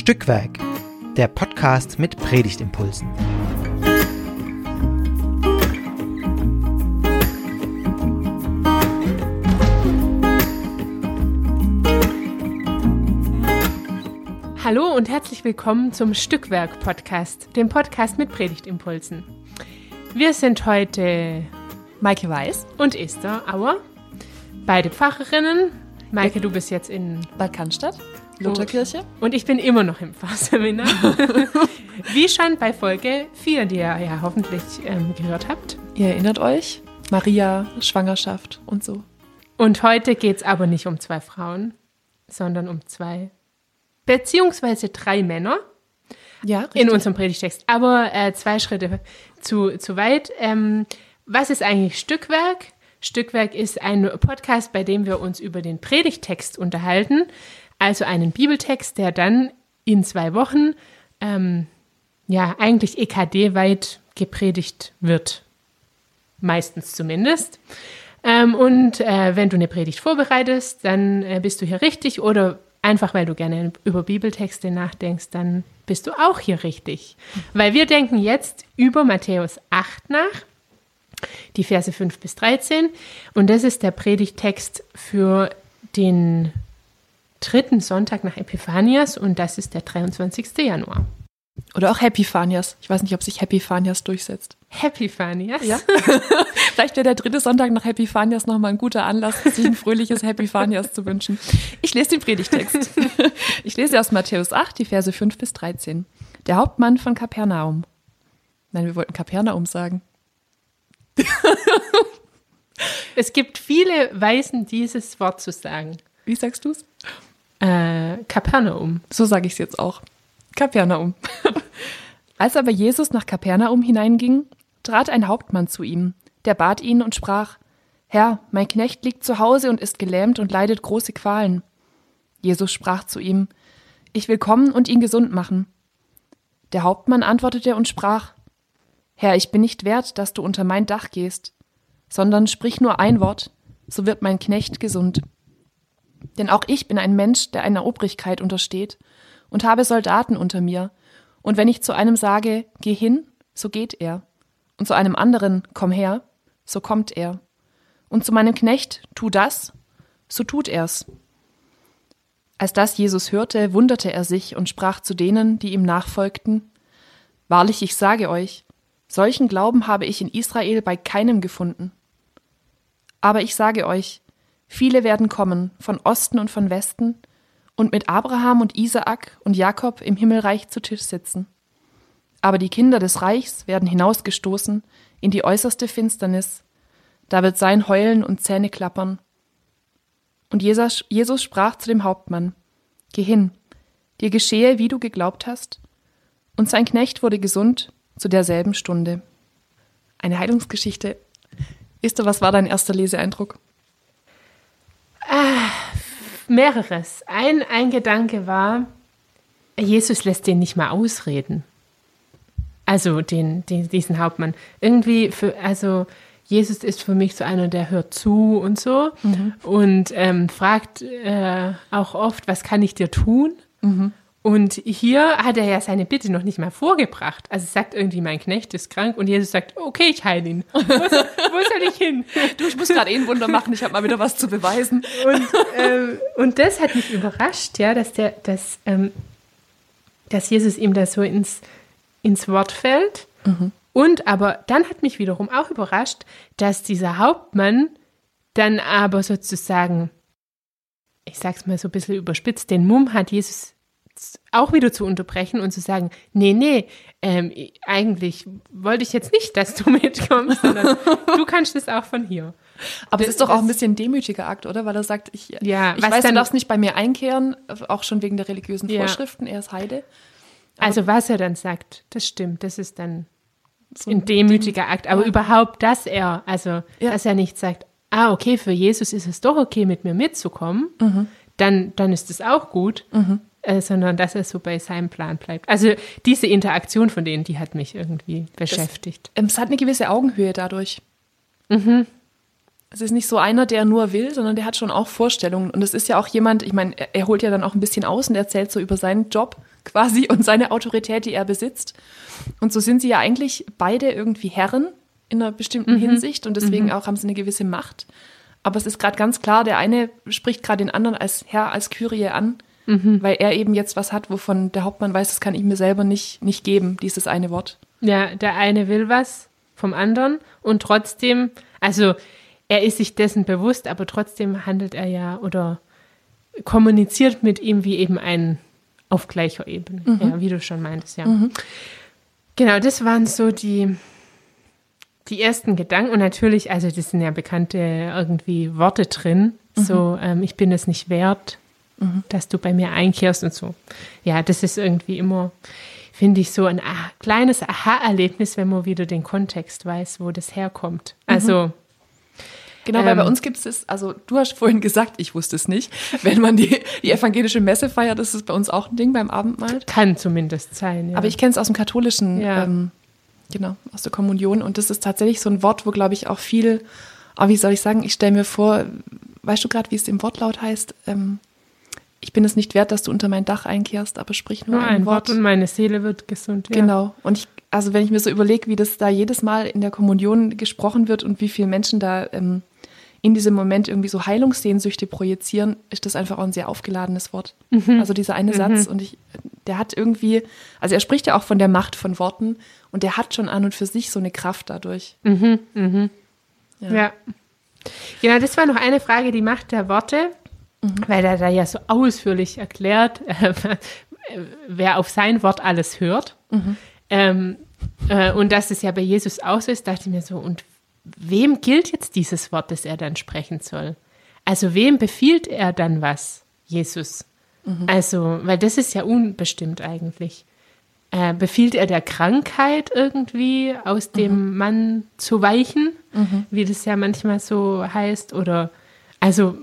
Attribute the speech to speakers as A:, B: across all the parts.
A: Stückwerk, der Podcast mit Predigtimpulsen.
B: Hallo und herzlich willkommen zum Stückwerk-Podcast, dem Podcast mit Predigtimpulsen. Wir sind heute
C: Maike Weiß
B: und Esther Auer, beide Pfarrerinnen. Maike, du bist jetzt in
C: Bad Cannstatt, Lutherkirche.
B: Und ich bin immer noch im Pfarrseminar. Wie schon bei Folge 4, die ihr ja hoffentlich ähm, gehört habt.
C: Ihr erinnert euch? Maria, Schwangerschaft und so.
B: Und heute geht es aber nicht um zwei Frauen, sondern um zwei, beziehungsweise drei Männer.
C: Ja, richtig.
B: in unserem Predigtext. Aber äh, zwei Schritte zu, zu weit. Ähm, was ist eigentlich Stückwerk? Stückwerk ist ein Podcast, bei dem wir uns über den Predigtext unterhalten. Also einen Bibeltext, der dann in zwei Wochen, ähm, ja, eigentlich EKD-weit gepredigt wird. Meistens zumindest. Ähm, und äh, wenn du eine Predigt vorbereitest, dann äh, bist du hier richtig oder einfach weil du gerne über Bibeltexte nachdenkst, dann bist du auch hier richtig. Weil wir denken jetzt über Matthäus 8 nach, die Verse 5 bis 13. Und das ist der Predigtext für den dritten Sonntag nach Epiphanias und das ist der 23. Januar.
C: Oder auch Happy Fanias. Ich weiß nicht, ob sich Happy Fanias durchsetzt.
B: Happy Fanias?
C: Ja. Vielleicht wäre der dritte Sonntag nach Happy Fanias nochmal ein guter Anlass, sich ein fröhliches Happy Fanias zu wünschen. Ich lese den Predigtext. Ich lese aus Matthäus 8, die Verse 5 bis 13. Der Hauptmann von Kapernaum. Nein, wir wollten Kapernaum sagen.
B: Es gibt viele Weisen, dieses Wort zu sagen.
C: Wie sagst du's?
B: Äh, Kapernaum.
C: So sage ich es jetzt auch. Kapernaum. Als aber Jesus nach Kapernaum hineinging, trat ein Hauptmann zu ihm, der bat ihn und sprach, Herr, mein Knecht liegt zu Hause und ist gelähmt und leidet große Qualen. Jesus sprach zu ihm, Ich will kommen und ihn gesund machen. Der Hauptmann antwortete und sprach, Herr, ich bin nicht wert, dass du unter mein Dach gehst, sondern sprich nur ein Wort, so wird mein Knecht gesund. Denn auch ich bin ein Mensch, der einer Obrigkeit untersteht und habe Soldaten unter mir. Und wenn ich zu einem sage, geh hin, so geht er. Und zu einem anderen, komm her, so kommt er. Und zu meinem Knecht, tu das, so tut er's. Als das Jesus hörte, wunderte er sich und sprach zu denen, die ihm nachfolgten, Wahrlich, ich sage euch, solchen Glauben habe ich in Israel bei keinem gefunden. Aber ich sage euch, viele werden kommen, von Osten und von Westen, und mit Abraham und Isaak und Jakob im Himmelreich zu Tisch sitzen. Aber die Kinder des Reichs werden hinausgestoßen in die äußerste Finsternis, da wird sein Heulen und Zähne klappern. Und Jesus, Jesus sprach zu dem Hauptmann, Geh hin, dir geschehe, wie du geglaubt hast. Und sein Knecht wurde gesund zu derselben Stunde. Eine Heilungsgeschichte. Esther, was war dein erster Leseeindruck?
B: Ah, mehreres. Ein, ein Gedanke war, Jesus lässt den nicht mal ausreden. Also den, den, diesen Hauptmann. Irgendwie für, also Jesus ist für mich so einer, der hört zu und so mhm. und ähm, fragt äh, auch oft, was kann ich dir tun? Mhm. Und hier hat er ja seine Bitte noch nicht mal vorgebracht. Also sagt irgendwie, mein Knecht ist krank und Jesus sagt, okay, ich heile ihn. Wo soll, wo soll ich hin?
C: Du, ich muss gerade eh ein Wunder machen, ich habe mal wieder was zu beweisen.
B: Und, ähm, und das hat mich überrascht, ja, dass der, dass, ähm, dass Jesus ihm da so ins, ins Wort fällt. Mhm. Und aber dann hat mich wiederum auch überrascht, dass dieser Hauptmann dann aber sozusagen, ich sag's mal so ein bisschen überspitzt, den Mumm hat, Jesus auch wieder zu unterbrechen und zu sagen, nee, nee, ähm, eigentlich wollte ich jetzt nicht, dass du mitkommst, sondern du kannst es auch von hier.
C: Aber es ist doch auch ein bisschen ein demütiger Akt, oder? Weil er sagt, ich, ja, ich weiß, dann, du darfst nicht bei mir einkehren, auch schon wegen der religiösen ja. Vorschriften, er ist Heide.
B: Aber also was er dann sagt, das stimmt, das ist dann so ein demütiger Akt. Aber ja. überhaupt, dass er, also dass er nicht sagt, ah, okay, für Jesus ist es doch okay, mit mir mitzukommen, mhm. dann, dann ist es auch gut. Mhm äh, sondern dass er so bei seinem Plan bleibt. Also diese Interaktion von denen, die hat mich irgendwie beschäftigt.
C: Das, ähm, es hat eine gewisse Augenhöhe dadurch. Mhm. Es ist nicht so einer, der nur will, sondern der hat schon auch Vorstellungen. Und es ist ja auch jemand, ich meine, er, er holt ja dann auch ein bisschen aus und erzählt so über seinen Job quasi und seine Autorität, die er besitzt. Und so sind sie ja eigentlich beide irgendwie Herren in einer bestimmten
B: Mhm.
C: Hinsicht und deswegen auch haben sie eine gewisse Macht. Aber es ist gerade ganz klar, der eine spricht gerade den anderen als Herr, als Kyrie an,
B: Mhm.
C: weil er eben jetzt was hat, wovon der Hauptmann weiß, das kann ich mir selber nicht, nicht geben, dieses eine Wort.
B: Ja, der eine will was vom anderen und trotzdem, also er ist sich dessen bewusst, aber trotzdem handelt er ja oder kommuniziert mit ihm wie eben ein auf gleicher Ebene. Ja, wie du schon meintest, ja. Genau, das waren so die, die ersten Gedanken. Und natürlich, also das sind ja bekannte irgendwie Worte drin. So, ähm, ich bin es nicht wert, dass du bei mir einkehrst und so. Ja, das ist irgendwie immer, finde ich, so ein ah, kleines Aha-Erlebnis, wenn man wieder den Kontext weiß, wo das herkommt. Also,
C: Genau, weil bei
B: Ähm.
C: uns gibt es, also du hast vorhin gesagt, ich wusste es nicht, wenn man die, die evangelische Messe feiert, ist es bei uns auch ein Ding beim Abendmahl.
B: kann zumindest sein. Ja.
C: Aber ich kenne es aus dem katholischen,
B: Ja.
C: ähm, genau, aus der Kommunion. Und das ist tatsächlich so ein Wort, wo, glaube ich, auch viel, aber wie soll ich sagen, ich stelle mir vor, weißt du gerade, wie es im Wortlaut heißt? Ähm, ich bin es nicht wert, dass du unter mein Dach einkehrst, aber sprich nur,
B: nur ein Wort und meine Seele wird gesund. Ja.
C: Genau. Und ich, also wenn ich mir so überlege, wie das da jedes Mal in der Kommunion gesprochen wird und wie viele Menschen da ähm, in diesem Moment irgendwie so Heilungssehnsüchte projizieren, ist das einfach auch ein sehr aufgeladenes Wort. Also dieser eine Satz und ich, der hat irgendwie, also er spricht ja auch von der Macht von Worten und der hat schon an und für sich so eine Kraft dadurch.
B: Ja. Genau, das war noch eine Frage, die Macht der Worte, weil er da ja so ausführlich erklärt, äh, wer auf sein Wort alles hört. Ähm, äh, und dass es ja bei Jesus auch so ist, dachte ich mir so, und wem gilt jetzt dieses Wort, das er dann sprechen soll? Also wem befiehlt er dann was, Jesus? Also, weil das ist ja unbestimmt eigentlich. Äh, befiehlt er der Krankheit irgendwie aus dem Mann zu weichen, wie das ja manchmal so heißt? Oder also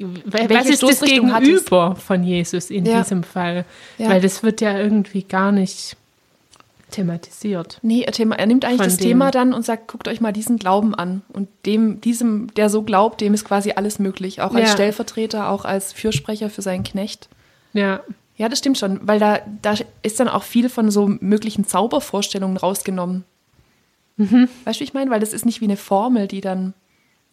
B: w- was
C: Welche
B: ist das? Gegenüber von Jesus in
C: Ja.
B: diesem Fall?
C: Ja.
B: Weil das wird ja irgendwie gar nicht thematisiert.
C: Nee, er, Thema, er nimmt eigentlich das
B: dem-
C: Thema dann und sagt, guckt euch mal diesen Glauben an. Und dem, diesem, der so glaubt, dem ist quasi alles möglich. Auch als
B: Ja.
C: Stellvertreter, auch als Fürsprecher für seinen Knecht.
B: Ja,
C: Ja, das stimmt schon, weil da, da ist dann auch viel von so möglichen Zaubervorstellungen rausgenommen.
B: Mhm.
C: Weißt du, wie ich meine? Weil das ist nicht wie eine Formel, die dann.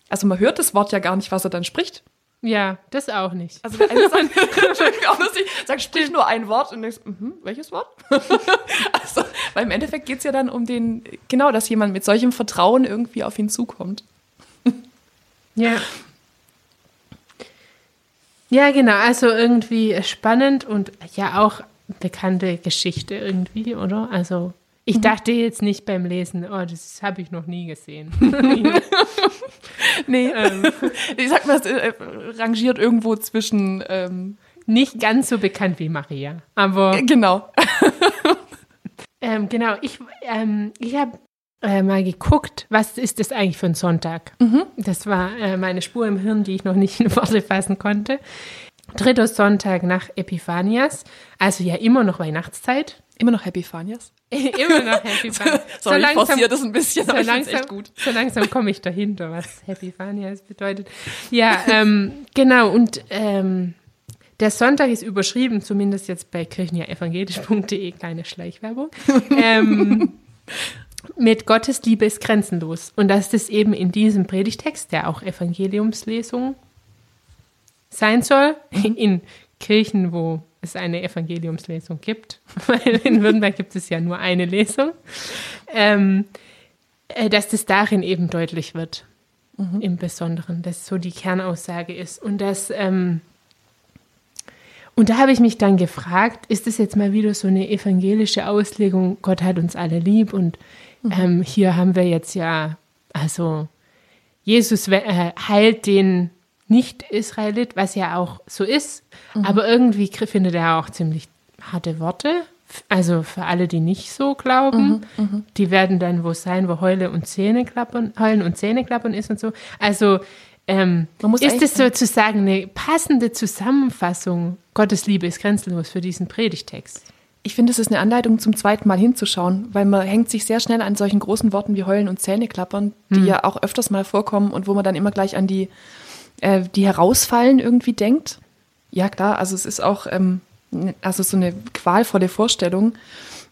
C: Also man hört das Wort ja gar nicht, was er dann spricht.
B: Ja, das auch nicht.
C: Also der eine sagt, auch lustig, sagt, sprich nur ein Wort und denkst, mhm, welches Wort? also, weil im Endeffekt geht es ja dann um den, genau, dass jemand mit solchem Vertrauen irgendwie auf ihn zukommt.
B: Ja. Ja, genau. Also irgendwie spannend und ja auch bekannte Geschichte irgendwie, oder? Also ich dachte jetzt nicht beim Lesen, oh, das habe ich noch nie gesehen.
C: Nee, ich sag mal, es äh, rangiert irgendwo zwischen, ähm,
B: nicht ganz so bekannt wie Maria, aber
C: genau.
B: ähm, genau. Ich ähm, ich habe äh, mal geguckt, was ist das eigentlich für ein Sonntag? Das war äh, meine Spur im Hirn, die ich noch nicht in Worte fassen konnte. Dritter Sonntag nach Epiphanias, also ja immer noch Weihnachtszeit.
C: Immer noch Happy Fanias.
B: Immer noch Happy Fun.
C: Sorry, ich forciere das ein bisschen,
B: so
C: aber ich
B: langsam,
C: echt gut.
B: so langsam komme ich dahinter, was Funias bedeutet. Ja, ähm, genau. Und ähm, der Sonntag ist überschrieben, zumindest jetzt bei kirchenjaevangelisch.de, kleine Schleichwerbung, ähm, mit Gottes Liebe ist grenzenlos. Und das eben in diesem Predigtext, der auch Evangeliumslesung sein soll, in Kirchen, wo es eine Evangeliumslesung gibt, weil in Württemberg gibt es ja nur eine Lesung, ähm, äh, dass das darin eben deutlich wird, im Besonderen, dass so die Kernaussage ist. Und das, ähm, und da habe ich mich dann gefragt, ist das jetzt mal wieder so eine evangelische Auslegung, Gott hat uns alle lieb und ähm, hier haben wir jetzt ja, also Jesus äh, heilt den Nicht-Israelit, was ja auch so ist, aber irgendwie findet er auch ziemlich harte Worte. Also für alle, die nicht so glauben, die werden dann wo sein, wo Heule und Zähneklappern, Heulen und Zähneklappern ist und so. Also ähm, ist es sozusagen eine passende Zusammenfassung, Gottes Liebe ist grenzenlos für diesen Predigtext?
C: Ich finde, es ist eine Anleitung zum zweiten Mal hinzuschauen, weil man hängt sich sehr schnell an solchen großen Worten wie Heulen und Zähneklappern, die ja auch öfters mal vorkommen und wo man dann immer gleich an die, äh, die herausfallen irgendwie denkt. Ja, klar, also es ist auch, ähm, also so eine qualvolle Vorstellung.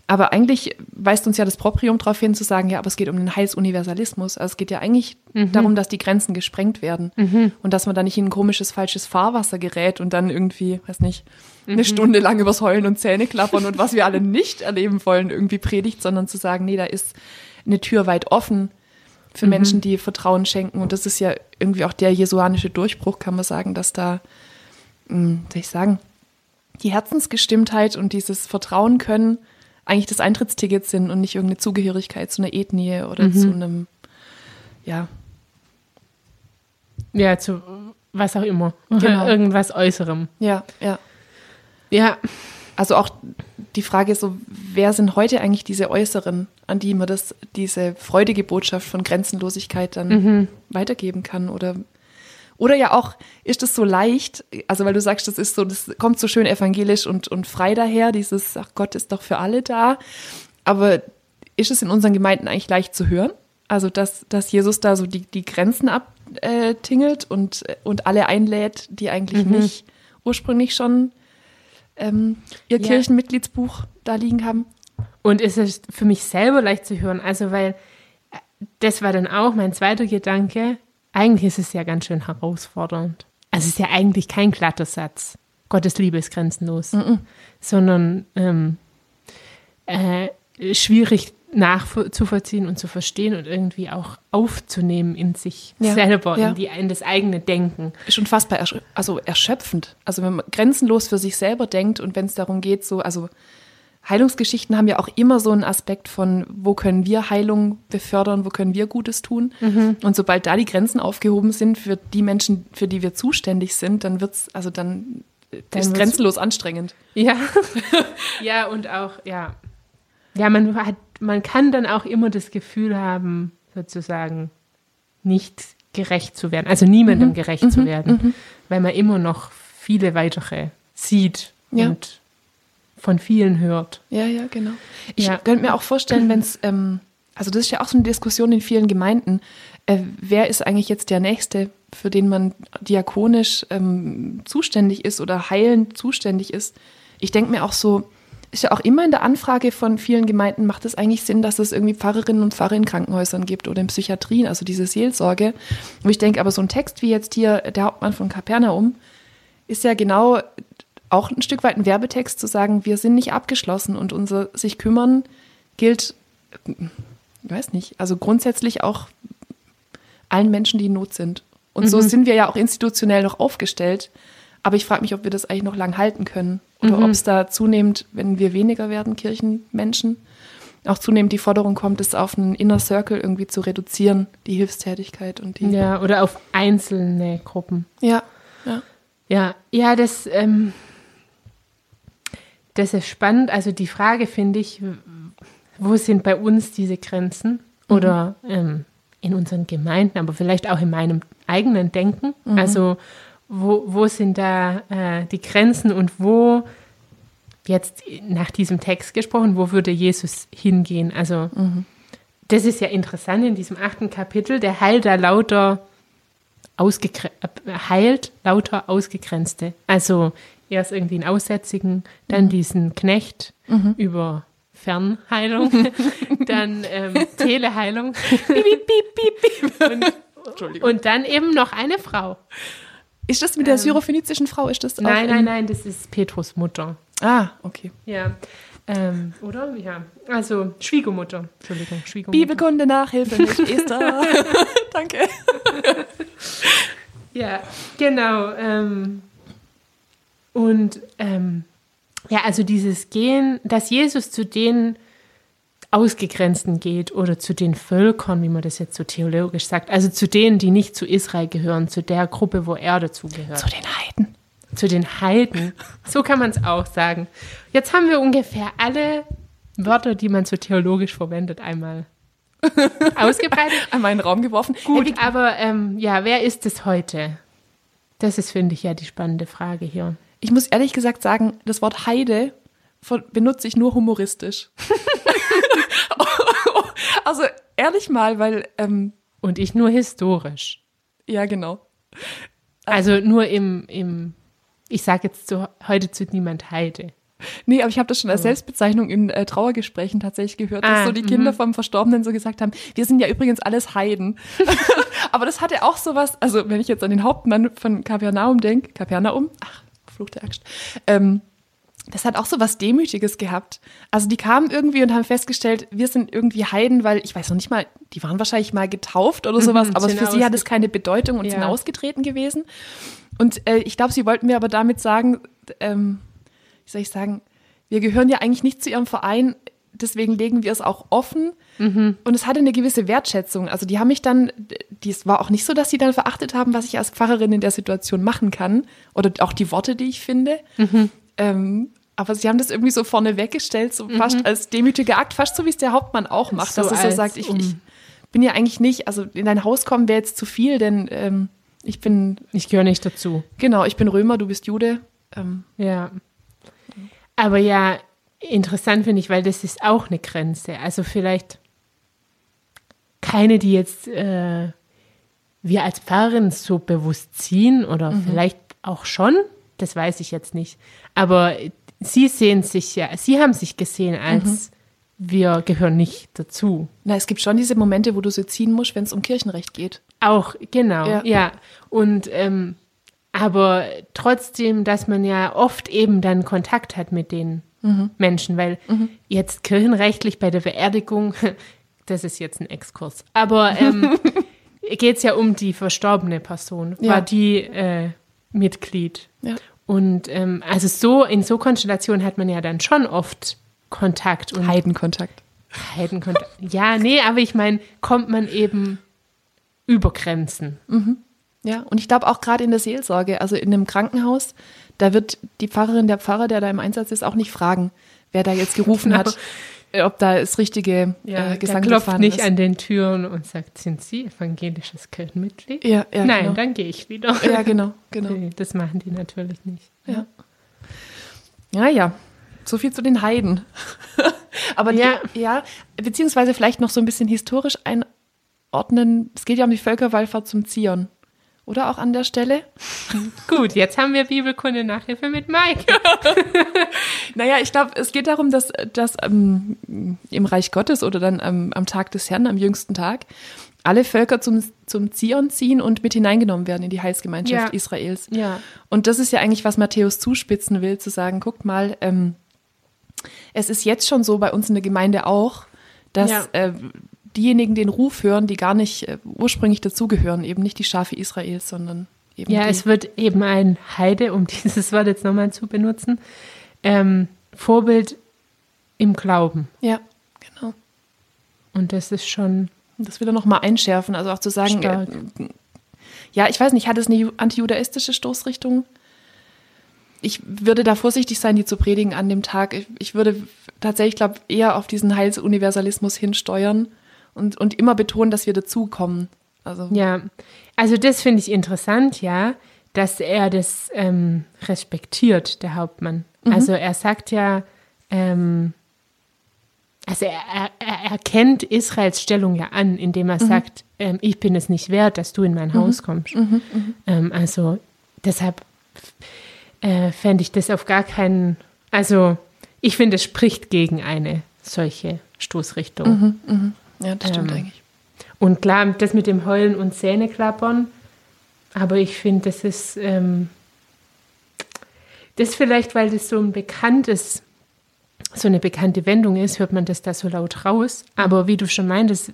C: Aber eigentlich weist uns ja das Proprium darauf hin, zu sagen, ja, aber es geht um den Heilsuniversalismus. Also es geht ja eigentlich mhm. darum, dass die Grenzen gesprengt werden mhm. und dass man da nicht in ein komisches, falsches Fahrwasser gerät und dann irgendwie, weiß nicht, eine mhm. Stunde lang übers Heulen und Zähne klappern und was wir alle nicht erleben wollen, irgendwie predigt, sondern zu sagen, nee, da ist eine Tür weit offen für mhm. Menschen, die Vertrauen schenken. Und das ist ja irgendwie auch der jesuanische Durchbruch, kann man sagen, dass da, mh, hm, soll ich sagen, die Herzensgestimmtheit und dieses Vertrauen können eigentlich das Eintrittsticket sind und nicht irgendeine Zugehörigkeit zu einer Ethnie oder mhm. zu einem, ja.
B: Ja, zu was auch immer. Genau. Irgendwas Äußerem.
C: Ja, ja.
B: Ja.
C: Also auch die Frage ist so, wer sind heute eigentlich diese Äußeren, an die man das, diese freudige Botschaft von Grenzenlosigkeit dann mhm. weitergeben kann? Oder, oder ja auch, ist es so leicht, also weil du sagst, das ist so, das kommt so schön evangelisch und, und frei daher, dieses, ach Gott ist doch für alle da. Aber ist es in unseren Gemeinden eigentlich leicht zu hören? Also, dass, dass Jesus da so die, die Grenzen abtingelt und, und alle einlädt, die eigentlich mhm. nicht ursprünglich schon ähm, ihr ja. Kirchenmitgliedsbuch da liegen haben.
B: Und ist es für mich selber leicht zu hören, also weil äh, das war dann auch mein zweiter Gedanke. Eigentlich ist es ja ganz schön herausfordernd. Also es ist ja eigentlich kein glatter Satz. Gottes Liebe ist grenzenlos, mm -mm. sondern ähm, äh, schwierig nachzuvollziehen und zu verstehen und irgendwie auch aufzunehmen in sich ja, selber, ja. In, die, in das eigene Denken.
C: Ist unfassbar, ersch also erschöpfend. Also wenn man grenzenlos für sich selber denkt und wenn es darum geht, so, also Heilungsgeschichten haben ja auch immer so einen Aspekt von, wo können wir Heilung befördern, wo können wir Gutes tun. Mhm. Und sobald da die Grenzen aufgehoben sind für die Menschen, für die wir zuständig sind, dann wird's, also dann, dann ist grenzenlos anstrengend.
B: Ja. ja, und auch, ja. Ja, man hat man kann dann auch immer das Gefühl haben, sozusagen nicht gerecht zu werden, also niemandem mhm. gerecht mhm. zu werden, mhm. weil man immer noch viele weitere sieht ja. und von vielen hört.
C: Ja, ja, genau. Ich ja. könnte mir auch vorstellen, wenn es, ähm, also das ist ja auch so eine Diskussion in vielen Gemeinden, äh, wer ist eigentlich jetzt der Nächste, für den man diakonisch ähm, zuständig ist oder heilend zuständig ist. Ich denke mir auch so, ist ja auch immer in der Anfrage von vielen Gemeinden, macht es eigentlich Sinn, dass es irgendwie Pfarrerinnen und Pfarrer in Krankenhäusern gibt oder in Psychiatrien, also diese Seelsorge. Wo ich denke, aber so ein Text wie jetzt hier der Hauptmann von Kapernaum ist ja genau auch ein Stück weit ein Werbetext zu sagen, wir sind nicht abgeschlossen und unser sich kümmern gilt, ich weiß nicht, also grundsätzlich auch allen Menschen, die in Not sind. Und mhm. so sind wir ja auch institutionell noch aufgestellt. Aber ich frage mich, ob wir das eigentlich noch lang halten können. Oder mhm. ob es da zunehmend, wenn wir weniger werden, Kirchenmenschen, auch zunehmend die Forderung kommt, es auf einen Inner Circle irgendwie zu reduzieren, die Hilfstätigkeit und die.
B: Ja, oder auf einzelne Gruppen.
C: Ja, ja.
B: Ja, ja, das, ähm, das ist spannend. Also die Frage finde ich, wo sind bei uns diese Grenzen? Mhm. Oder mhm. ähm, in unseren Gemeinden, aber vielleicht auch in meinem eigenen Denken. Mhm. Also wo, wo sind da äh, die Grenzen und wo, jetzt nach diesem Text gesprochen, wo würde Jesus hingehen? Also, mhm. das ist ja interessant in diesem achten Kapitel, der heilt da lauter ausgegre heilt lauter Ausgegrenzte. Also erst irgendwie einen Aussätzigen, dann mhm. diesen Knecht mhm. über Fernheilung, dann ähm, Teleheilung piep, piep, piep, piep. Und, und dann eben noch eine Frau.
C: Ist das mit der ähm, syrophönizischen Frau? Ist das
B: Nein, nein, nein, das ist Petrus Mutter.
C: Ah, okay.
B: Ja. Ähm, oder? Ja. Also Schwiegermutter. Entschuldigung,
C: Schwiegermutter. Bibelkunde Nachhilfe mit Esther. Danke.
B: ja, genau. Ähm, und ähm, ja, also dieses Gehen, dass Jesus zu denen Ausgegrenzten geht oder zu den Völkern, wie man das jetzt so theologisch sagt, also zu denen, die nicht zu Israel gehören, zu der Gruppe, wo er dazugehört.
C: Zu den Heiden.
B: Zu den Heiden. So kann man es auch sagen. Jetzt haben wir ungefähr alle Wörter, die man so theologisch verwendet, einmal ausgebreitet.
C: Einmal in den Raum geworfen.
B: Gut, aber ähm, ja, wer ist es heute? Das ist, finde ich, ja die spannende Frage hier.
C: Ich muss ehrlich gesagt sagen, das Wort Heide benutze ich nur humoristisch. also ehrlich mal, weil. Ähm,
B: Und ich nur historisch.
C: Ja, genau.
B: Also nur im, im ich sage jetzt zu, heute zu niemand Heide.
C: Nee, aber ich habe das schon als Selbstbezeichnung in äh, Trauergesprächen tatsächlich gehört, dass
B: Ah,
C: so die Kinder vom Verstorbenen so gesagt haben, wir sind ja übrigens alles Heiden. aber das hatte auch sowas, also wenn ich jetzt an den Hauptmann von Kapernaum denke, Kapernaum, ach, Fluch der Axt, ähm, das hat auch so was Demütiges gehabt. Also die kamen irgendwie und haben festgestellt, wir sind irgendwie Heiden, weil ich weiß noch nicht mal, die waren wahrscheinlich mal getauft oder sowas, aber
B: sind
C: für sie hat es keine Bedeutung und sind
B: Ja.
C: ausgetreten gewesen. Und äh, ich glaube, sie wollten mir aber damit sagen, ähm, wie soll ich sagen, wir gehören ja eigentlich nicht zu ihrem Verein, deswegen legen wir es auch offen. Und es hatte eine gewisse Wertschätzung. Also die haben mich dann, es war auch nicht so, dass sie dann verachtet haben, was ich als Pfarrerin in der Situation machen kann oder auch die Worte, die ich finde. Ähm, aber sie haben das irgendwie so vorne weggestellt, so fast als demütiger Akt, fast so wie es der Hauptmann auch macht,
B: So
C: dass er so sagt, ich,
B: um-
C: ich bin ja eigentlich nicht, also in dein Haus kommen wäre jetzt zu viel, denn ähm, ich bin,
B: Ich gehöre nicht dazu.
C: genau, ich bin Römer, du bist Jude. Ähm,
B: Ja. Aber ja, interessant finde ich, weil das ist auch eine Grenze. Also vielleicht keine, die jetzt äh, wir als Pfarrerin so bewusst ziehen oder vielleicht auch schon, das weiß ich jetzt nicht. Aber sie sehen sich ja, sie haben sich gesehen als wir gehören nicht dazu.
C: Na, es gibt schon diese Momente, wo du sie ziehen musst, wenn es um Kirchenrecht geht.
B: Auch, genau,
C: Ja.
B: ja. Und ähm, aber trotzdem, dass man ja oft eben dann Kontakt hat mit den Menschen, weil jetzt kirchenrechtlich bei der Beerdigung, das ist jetzt ein Exkurs, aber ähm, geht es ja um die verstorbene Person.
C: Ja.
B: War die äh, Mitglied?
C: Ja.
B: Und ähm, also so in so Konstellationen hat man ja dann schon oft Kontakt und
C: Heidenkontakt.
B: Heidenkontakt. ja, nee, aber ich meine, kommt man eben über Grenzen.
C: Ja, und ich glaube auch gerade in der Seelsorge, also in einem Krankenhaus, da wird die Pfarrerin, der Pfarrer, der da im Einsatz ist, auch nicht fragen, wer da jetzt gerufen
B: Genau.
C: hat, äh, ob da das richtige
B: Ja,
C: äh,
B: der
C: Gesang
B: klopft
C: gefahren
B: nicht
C: ist.
B: an den Türen und sagt, sind Sie evangelisches Kirchenmitglied?
C: Ja, ja,
B: Nein,
C: genau.
B: dann gehe ich wieder.
C: Ja, genau, genau.
B: Nee, Das machen die natürlich nicht.
C: Ja. Ja, ja. So viel zu den Heiden. Aber die,
B: Ja.
C: ja, beziehungsweise vielleicht noch so ein bisschen historisch einordnen. Es geht ja um die Völkerwallfahrt zum Zion. Oder auch an der Stelle?
B: Gut, jetzt haben wir Bibelkunde Nachhilfe mit Mike.
C: Naja, ich glaube, es geht darum, dass, dass ähm, im Reich Gottes oder dann am, am Tag des Herrn, am jüngsten Tag, alle Völker zum, zum Zion ziehen und mit hineingenommen werden in die Heilsgemeinschaft
B: Ja.
C: Israels.
B: Ja.
C: Und das ist ja eigentlich, was Matthäus zuspitzen will, zu sagen, guckt mal, ähm, es ist jetzt schon so bei uns in der Gemeinde auch, dass
B: Ja.
C: äh, diejenigen den Ruf hören, die gar nicht äh, ursprünglich dazugehören, eben nicht die Schafe Israels, sondern eben
B: Ja,
C: die.
B: es wird eben ein Heide, um dieses Wort jetzt nochmal zu benutzen, ähm, Vorbild im Glauben.
C: ja, genau.
B: Und das ist schon,
C: das will er nochmal einschärfen, also auch zu sagen, äh, ja, ich weiß nicht, hat es eine ju- antijudaistische Stoßrichtung? Ich würde da vorsichtig sein, die zu predigen an dem Tag. Ich, ich würde tatsächlich, glaube eher auf diesen Heilsuniversalismus hinsteuern und, und immer betonen, dass wir dazukommen. Also,
B: ja. Also das finde ich interessant, ja, dass er das ähm, respektiert, der Hauptmann. Also er sagt ja, ähm, also er, er, er erkennt Israels Stellung ja an, indem er sagt, ähm, ich bin es nicht wert, dass du in mein Haus kommst. Ähm, also deshalb äh, fände ich das auf gar keinen, also ich finde, es spricht gegen eine solche Stoßrichtung.
C: Ja, das stimmt
B: Ähm,
C: eigentlich.
B: Und klar, das mit dem Heulen und Zähneklappern, aber ich finde, das ist, ähm, das vielleicht, weil das so ein bekanntes, so eine bekannte Wendung ist, hört man das da so laut raus. Aber wie du schon meintest,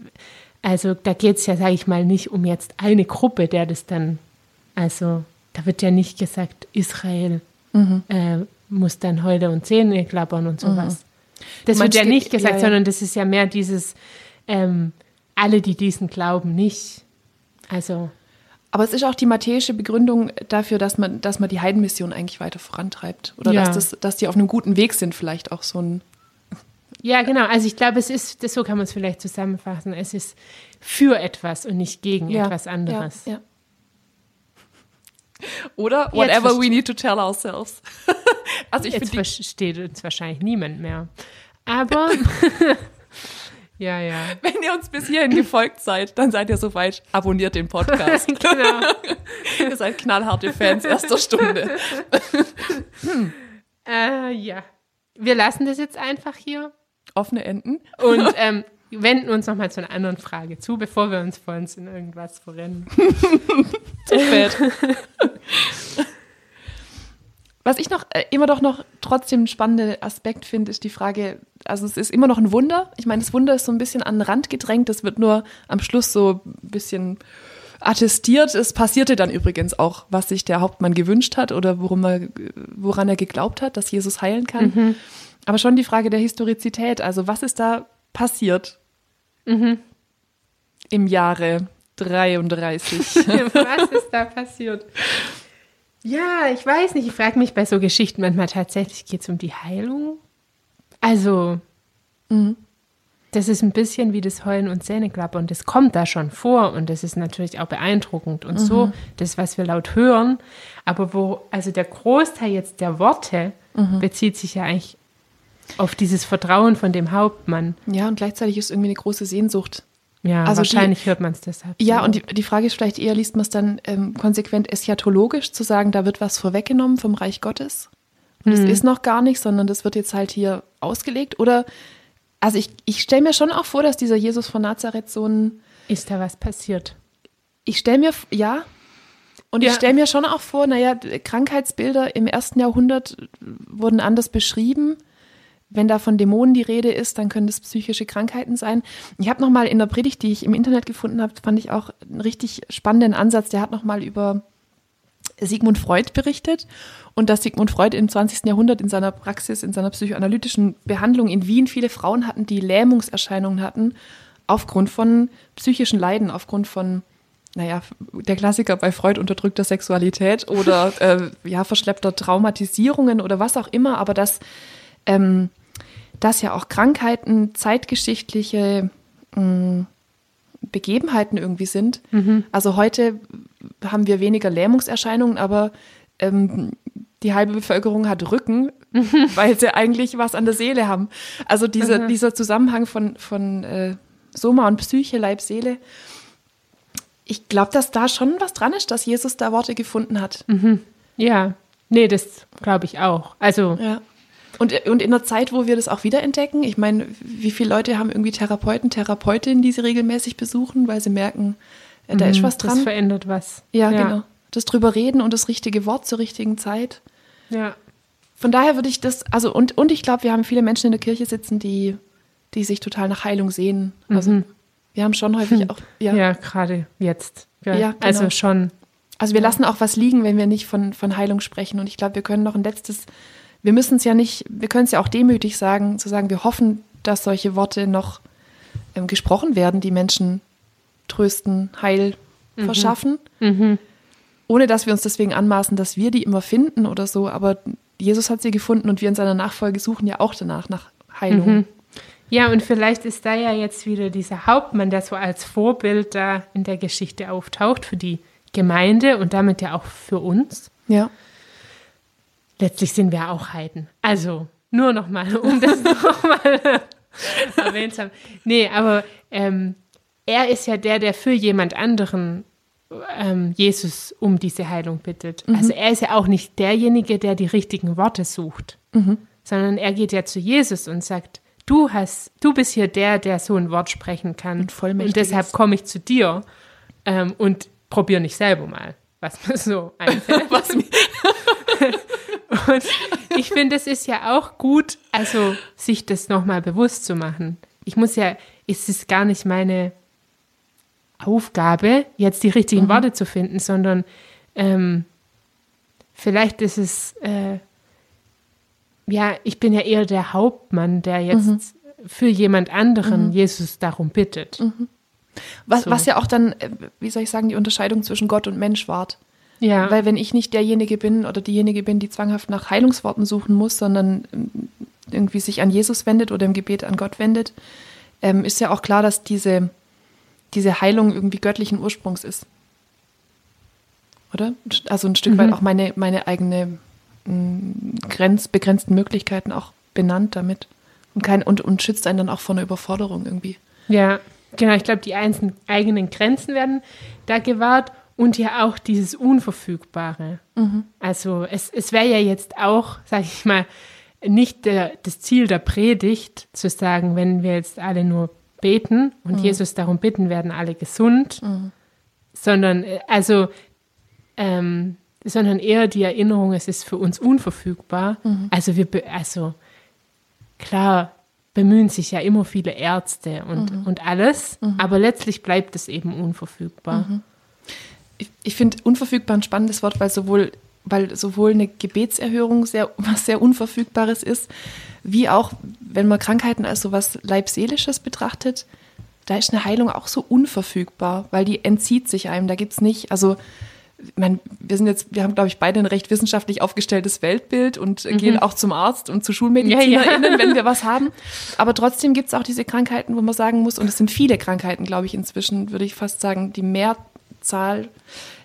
B: also da geht es ja, sage ich mal, nicht um jetzt eine Gruppe, der das dann, also da wird ja nicht gesagt, Israel äh, muss dann Heule und Zähne klappern und sowas. Das
C: meinst,
B: wird ja nicht gesagt,
C: ja, ja.
B: sondern das ist ja mehr dieses, ähm, alle, die diesen glauben, nicht. Also,
C: Aber es ist auch die matthäische Begründung dafür, dass man, dass man die Heidenmission eigentlich weiter vorantreibt. Oder
B: Ja.
C: dass, das, dass die auf einem guten Weg sind, vielleicht auch so ein.
B: ja, genau. Also ich glaube, es ist, das, so kann man es vielleicht zusammenfassen. Es ist für etwas und nicht gegen etwas anderes.
C: Ja, ja. Oder whatever we need to tell ourselves. also ich
B: Jetzt versteht uns wahrscheinlich niemand mehr. Aber Ja, ja.
C: Wenn ihr uns bis hierhin gefolgt seid, dann seid ihr so weit. Abonniert den Podcast.
B: genau.
C: ihr seid knallharte Fans erster Stunde.
B: Äh, ja. Wir lassen das jetzt einfach hier
C: Offene Enden.
B: und ähm, wenden uns nochmal zu einer anderen Frage zu, bevor wir uns vor uns in irgendwas verrennen.
C: Zu spät. Was ich noch äh, immer doch noch trotzdem einen spannenden Aspekt finde, ist die Frage, also es ist immer noch ein Wunder. Ich meine, das Wunder ist so ein bisschen an den Rand gedrängt, das wird nur am Schluss so ein bisschen attestiert. Es passierte dann übrigens auch, was sich der Hauptmann gewünscht hat oder worum er, woran er geglaubt hat, dass Jesus heilen kann. Aber schon die Frage der Historizität, also was ist da passiert im Jahre 33?
B: Was ist da passiert? Ja, ich weiß nicht. Ich frage mich bei so Geschichten manchmal tatsächlich, geht es um die Heilung? Also, das ist ein bisschen wie das Heulen und Zähneklappern. Das kommt da schon vor und das ist natürlich auch beeindruckend und so, das, was wir laut hören. Aber wo, also der Großteil jetzt der Worte bezieht sich ja eigentlich auf dieses Vertrauen von dem Hauptmann.
C: ja, und gleichzeitig ist irgendwie eine große Sehnsucht
B: Ja,
C: Also die-
B: wahrscheinlich hört man es deshalb.
C: Ja,
B: so.
C: und die, die Frage ist vielleicht eher, liest man es dann ähm, konsequent eschatologisch, zu sagen, da wird was vorweggenommen vom Reich Gottes. Und es ist noch gar nicht, sondern das wird jetzt halt hier ausgelegt. Oder, also ich, ich stelle mir schon auch vor, dass dieser Jesus von Nazareth so ein,
B: ist da was passiert?
C: ich stelle mir, ja, und
B: Ja.
C: ich stelle mir schon auch vor, naja, Krankheitsbilder im ersten Jahrhundert wurden anders beschrieben. Wenn da von Dämonen die Rede ist, dann können das psychische Krankheiten sein. Ich habe noch mal in der Predigt, die ich im Internet gefunden habe, fand ich auch einen richtig spannenden Ansatz. Der hat noch mal über Sigmund Freud berichtet und dass Sigmund Freud im 20. Jahrhundert in seiner Praxis, in seiner psychoanalytischen Behandlung in Wien viele Frauen hatten, die Lähmungserscheinungen hatten aufgrund von psychischen Leiden, aufgrund von, naja, der Klassiker bei Freud unterdrückter Sexualität oder äh, ja, verschleppter Traumatisierungen oder was auch immer, aber dass, ähm, dass ja auch Krankheiten zeitgeschichtliche mh, Begebenheiten irgendwie sind. Also heute haben wir weniger Lähmungserscheinungen, aber ähm, die halbe Bevölkerung hat Rücken, weil sie eigentlich was an der Seele haben. Also dieser, dieser Zusammenhang von, von äh, Soma und Psyche, Leib, Seele. Ich glaube, dass da schon was dran ist, dass Jesus da Worte gefunden hat.
B: Ja, nee, das glaube ich auch. Also,
C: Ja. Und, und in einer Zeit, wo wir das auch wiederentdecken, ich meine, wie viele Leute haben irgendwie Therapeuten, Therapeutinnen, die sie regelmäßig besuchen, weil sie merken, äh, da ist was
B: das
C: dran.
B: verändert was.
C: Ja, genau. Das drüber reden und das richtige Wort zur richtigen Zeit.
B: Ja.
C: Von daher würde ich das, also und, und ich glaube, wir haben viele Menschen in der Kirche sitzen, die, die sich total nach Heilung sehen. Also wir haben schon häufig auch, ja.
B: Ja, gerade jetzt. Ja,
C: Ja, genau.
B: Also schon.
C: Also wir lassen auch was liegen, wenn wir nicht von, von Heilung sprechen. Und ich glaube, wir können noch ein letztes, wir müssen es ja nicht, wir können es ja auch demütig sagen, zu sagen, wir hoffen, dass solche Worte noch ähm, gesprochen werden, die Menschen trösten, Heil verschaffen. Ohne dass wir uns deswegen anmaßen, dass wir die immer finden oder so. Aber Jesus hat sie gefunden und wir in seiner Nachfolge suchen ja auch danach, nach Heilung.
B: Ja, und vielleicht ist da ja jetzt wieder dieser Hauptmann, der so als Vorbild da in der Geschichte auftaucht für die Gemeinde und damit ja auch für uns.
C: Ja.
B: Letztlich sind wir auch Heiden. Also, nur nochmal, um das nochmal erwähnt zu haben. Nee, aber ähm, er ist ja der, der für jemand anderen ähm, Jesus um diese Heilung bittet. Also er ist ja auch nicht derjenige, der die richtigen Worte sucht, sondern er geht ja zu Jesus und sagt, du hast, du bist hier der, der so ein Wort sprechen kann.
C: Und
B: und deshalb komme ich zu dir ähm, und probiere nicht selber mal, was mir so einfällt.
C: Was mir,
B: Und ich finde, es ist ja auch gut, also sich das nochmal bewusst zu machen. Ich muss ja, es ist gar nicht meine Aufgabe, jetzt die richtigen Worte zu finden, sondern ähm, vielleicht ist es, äh, ja, ich bin ja eher der Hauptmann, der jetzt für jemand anderen Jesus darum bittet.
C: was,
B: So.
C: was ja auch dann, äh, wie soll ich sagen, die Unterscheidung zwischen Gott und Mensch wahrt.
B: Ja,
C: Weil wenn ich nicht derjenige bin oder diejenige bin, die zwanghaft nach Heilungsworten suchen muss, sondern ähm, irgendwie sich an Jesus wendet oder im Gebet an Gott wendet, ähm, ist ja auch klar, dass diese, diese Heilung irgendwie göttlichen Ursprungs ist. Oder? Also ein Stück weit auch meine, meine eigene grenz, begrenzten Möglichkeiten auch benannt damit. Und, kein, und, und schützt einen dann auch vor einer Überforderung irgendwie.
B: Ja, genau. Ich glaube, die einzelnen eigenen Grenzen werden da gewahrt und ja auch dieses Unverfügbare. Also es, es wäre ja jetzt auch, sage ich mal, nicht der, das Ziel der Predigt zu sagen, wenn wir jetzt alle nur beten und Jesus darum bitten, werden alle gesund, sondern äh, also ähm, sondern eher die Erinnerung, es ist für uns unverfügbar. Also wir, also klar bemühen sich ja immer viele Ärzte und, und alles, aber letztlich bleibt es eben unverfügbar.
C: Ich, ich finde unverfügbar ein spannendes Wort, weil sowohl, weil sowohl eine Gebetserhörung sehr, was sehr Unverfügbares ist, wie auch, wenn man Krankheiten als so was Leibseelisches betrachtet, da ist eine Heilung auch so unverfügbar, weil die entzieht sich einem. Da gibt es nicht, also meine, wir sind jetzt, wir haben, glaube ich, beide ein recht wissenschaftlich aufgestelltes Weltbild und äh, gehen auch zum Arzt und zu SchulmedizinerInnen,
B: Ja, ja.
C: wenn wir was haben. Aber trotzdem gibt es auch diese Krankheiten, wo man sagen muss, und es sind viele Krankheiten, glaube ich, inzwischen, würde ich fast sagen, die Mehrzahl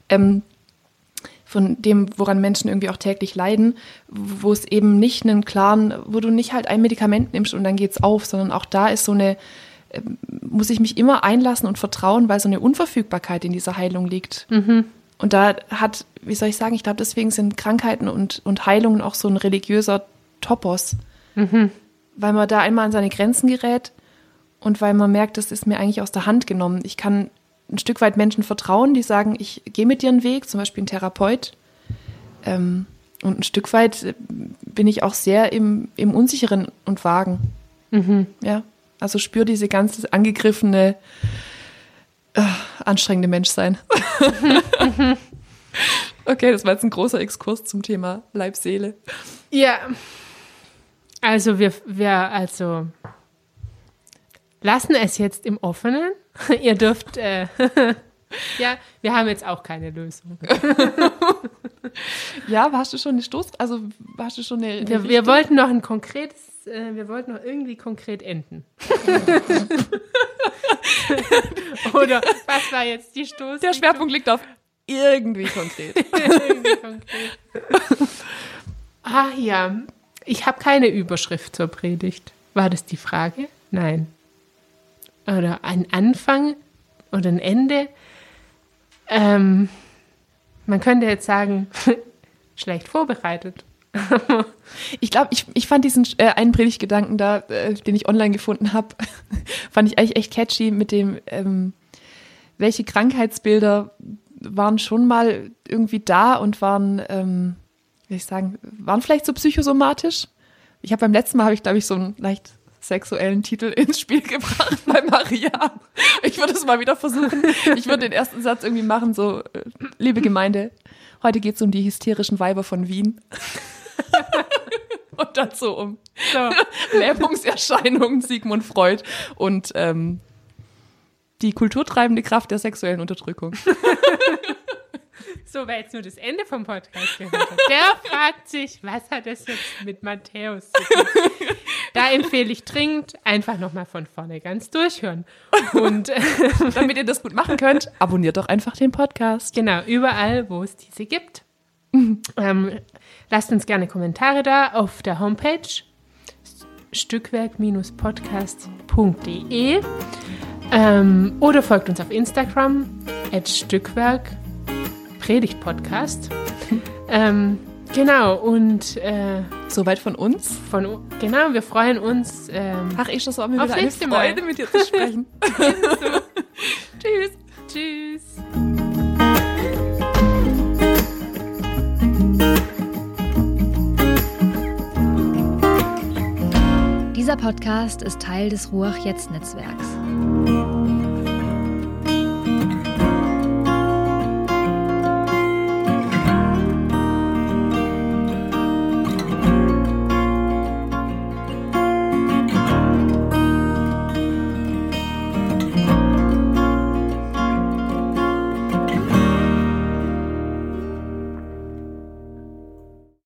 C: ähm, von dem, woran Menschen irgendwie auch täglich leiden, wo es eben nicht einen klaren, wo du nicht halt ein Medikament nimmst und dann geht's auf, sondern auch da ist so eine, ähm, muss ich mich immer einlassen und vertrauen, weil so eine Unverfügbarkeit in dieser Heilung liegt. Und da hat, wie soll ich sagen, ich glaube, deswegen sind Krankheiten und, und Heilungen auch so ein religiöser Topos. Weil man da einmal an seine Grenzen gerät und weil man merkt, das ist mir eigentlich aus der Hand genommen. Ich kann ein Stück weit Menschen vertrauen, die sagen, ich gehe mit dir einen Weg, zum Beispiel ein Therapeut. Ähm, und ein Stück weit äh, bin ich auch sehr im, im Unsicheren und Wagen. Ja, also spüre diese ganze angegriffene, äh, anstrengende Menschsein. okay, das war jetzt ein großer Exkurs zum Thema Leib-Seele.
B: Ja. Also wir, wir also lassen es jetzt im Offenen. Ihr dürft, äh, ja, wir haben jetzt auch keine Lösung.
C: Ja, hast du schon eine Stoß, also hast du schon eine, eine
B: Wir, wir wollten noch ein konkretes, äh, wir wollten noch irgendwie konkret enden. Oder was war jetzt die Stoß?
C: Der Schwerpunkt liegt auf irgendwie konkret.
B: Irgendwie konkret. Ah ja, ich habe keine Überschrift zur Predigt. War das die Frage? Nein. Oder ein Anfang oder ein Ende? Ähm, man könnte jetzt sagen, schlecht vorbereitet.
C: Ich glaube, ich, ich fand diesen äh, einen Predigtgedanken da, äh, den ich online gefunden habe, fand ich eigentlich echt catchy mit dem, ähm, welche Krankheitsbilder waren schon mal irgendwie da und waren, ähm, soll ich sagen, waren vielleicht so psychosomatisch. Ich habe beim letzten Mal, habe ich glaube ich so einen leicht sexuellen Titel ins Spiel gebracht bei Maria. Ich würde es mal wieder versuchen. Ich würde den ersten Satz irgendwie machen, so, äh, liebe Gemeinde, heute geht es um die hysterischen Weiber von Wien. Und dann so um
B: So,
C: Lähmungserscheinungen Sigmund Freud und ähm, die kulturtreibende Kraft der sexuellen Unterdrückung.
B: so wer jetzt nur das Ende vom Podcast gehört hat, der fragt sich, was hat das jetzt mit Matthäus zu tun? Da empfehle ich dringend, einfach nochmal von vorne ganz durchhören. Und äh,
C: Damit ihr das gut machen könnt, abonniert doch einfach den Podcast.
B: Genau, überall, wo es diese gibt. ähm, lasst uns gerne Kommentare da auf der Homepage stückwerk-podcast.de ähm, oder folgt uns auf Instagram at Stückwerk Predigt Podcast. ähm, genau, und äh,
C: Soweit von uns.
B: von genau, wir freuen uns. Ähm,
C: Ach, ich, das war mir
B: Auf
C: wieder eine
B: nächste Mal.
C: Freude, mit dir zu sprechen.
B: tschüss. Tschüss.
D: Dieser Podcast ist Teil des Ruach Jetzt Netzwerks.